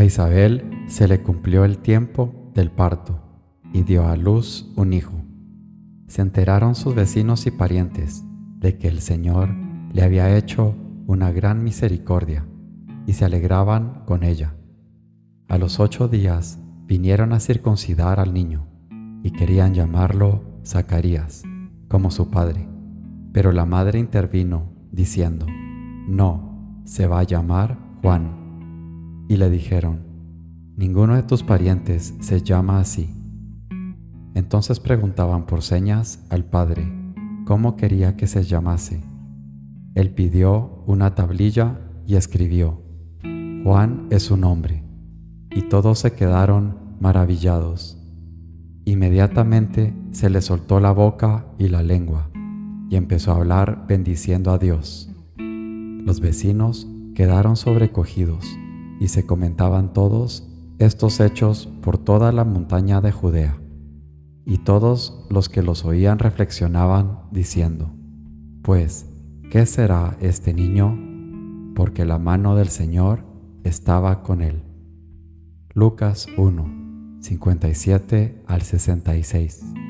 A Isabel se le cumplió el tiempo del parto y dio a luz un hijo. Se enteraron sus vecinos y parientes de que el Señor le había hecho una gran misericordia y se alegraban con ella. A los ocho días vinieron a circuncidar al niño y querían llamarlo Zacarías, como su padre. Pero la madre intervino diciendo, no, se va a llamar Juan. Y le dijeron, ninguno de tus parientes se llama así. Entonces preguntaban por señas al padre cómo quería que se llamase. Él pidió una tablilla y escribió, Juan es su nombre. Y todos se quedaron maravillados. Inmediatamente se le soltó la boca y la lengua, y empezó a hablar bendiciendo a Dios. Los vecinos quedaron sobrecogidos, y se comentaban todos estos hechos por toda la montaña de Judea. Y todos los que los oían reflexionaban diciendo, pues, ¿qué será este niño? Porque la mano del Señor estaba con él. Lucas 1, 57 al 66.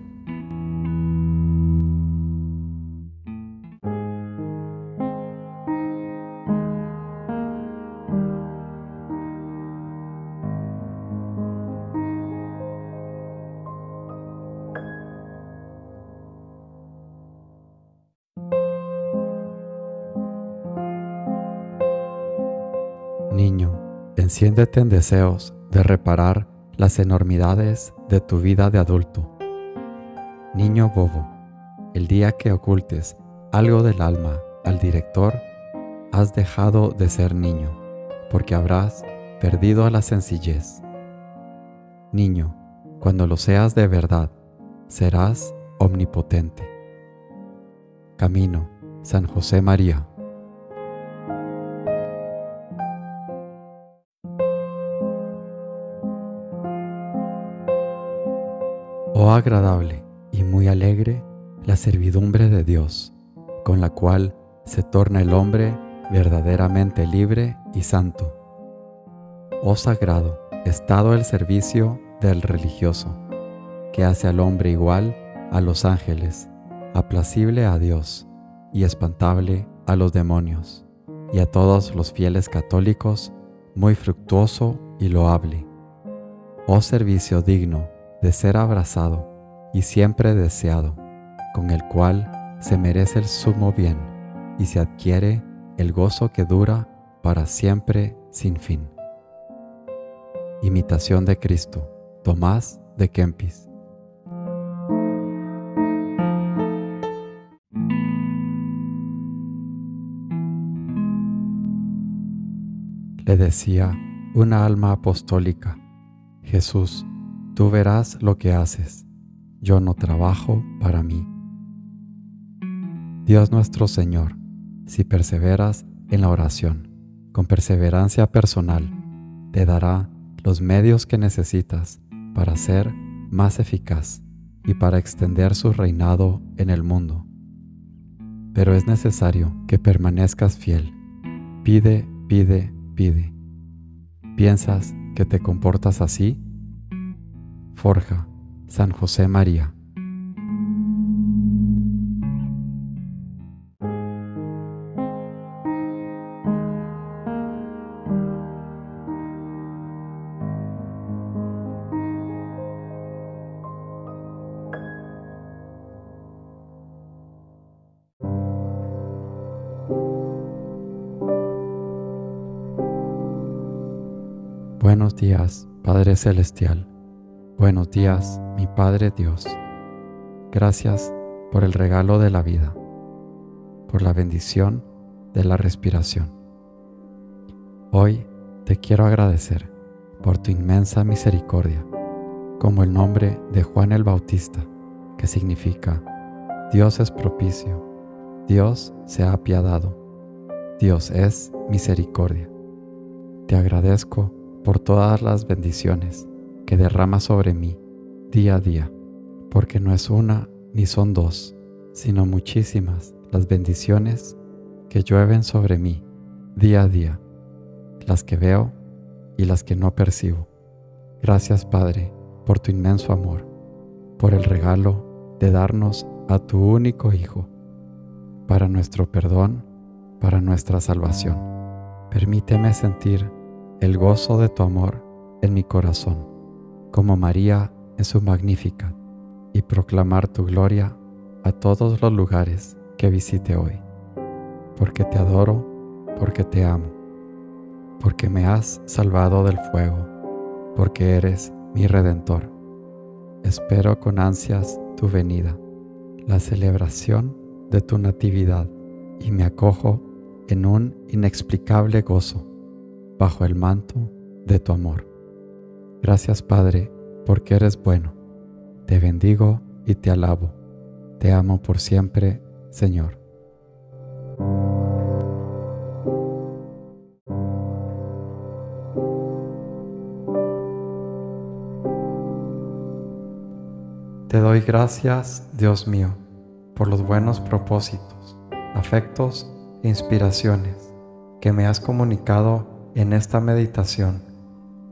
Enciéndete en deseos de reparar las enormidades de tu vida de adulto. Niño bobo, el día que ocultes algo del alma al director, has dejado de ser niño, porque habrás perdido la sencillez. Niño, cuando lo seas de verdad, serás omnipotente. Camino, San José María. Oh agradable y muy alegre la servidumbre de Dios, con la cual se torna el hombre verdaderamente libre y santo. Oh sagrado, estado el servicio del religioso, que hace al hombre igual a los ángeles, aplacible a Dios y espantable a los demonios, y a todos los fieles católicos, muy fructuoso y loable. Oh servicio digno de ser abrazado y siempre deseado, con el cual se merece el sumo bien y se adquiere el gozo que dura para siempre sin fin. Imitación de Cristo, Tomás de Kempis. Le decía una alma apostólica, Jesús, Tú verás lo que haces. Yo no trabajo para mí. Dios nuestro Señor, si perseveras en la oración, con perseverancia personal, te dará los medios que necesitas para ser más eficaz y para extender su reinado en el mundo. Pero es necesario que permanezcas fiel. Pide, pide, pide. ¿Piensas que te comportas así? Forja, San José María. Buenos días, Padre Celestial. Buenos días, mi Padre Dios. Gracias por el regalo de la vida. por la bendición de la respiración. Hoy te quiero agradecer por tu inmensa misericordia, como el nombre de Juan el Bautista, que significa Dios es propicio, Dios se ha apiadado, Dios es misericordia. Te agradezco por todas las bendiciones que derrama sobre mí día a día, porque no es una ni son dos, sino muchísimas las bendiciones que llueven sobre mí día a día, las que veo y las que no percibo. Gracias Padre por tu inmenso amor, por el regalo de darnos a tu único Hijo, para nuestro perdón, para nuestra salvación. Permíteme sentir el gozo de tu amor en mi corazón, como María en su magnífica, y proclamar tu gloria a todos los lugares que visite hoy, porque te adoro, porque te amo, porque me has salvado del fuego, porque eres mi redentor. Espero con ansias tu venida, la celebración de tu natividad, y me acojo en un inexplicable gozo bajo el manto de tu amor. Gracias Padre, porque eres bueno. Te bendigo y te alabo. Te amo por siempre, Señor. Te doy gracias, Dios mío, por los buenos propósitos, afectos e inspiraciones que me has comunicado en esta meditación.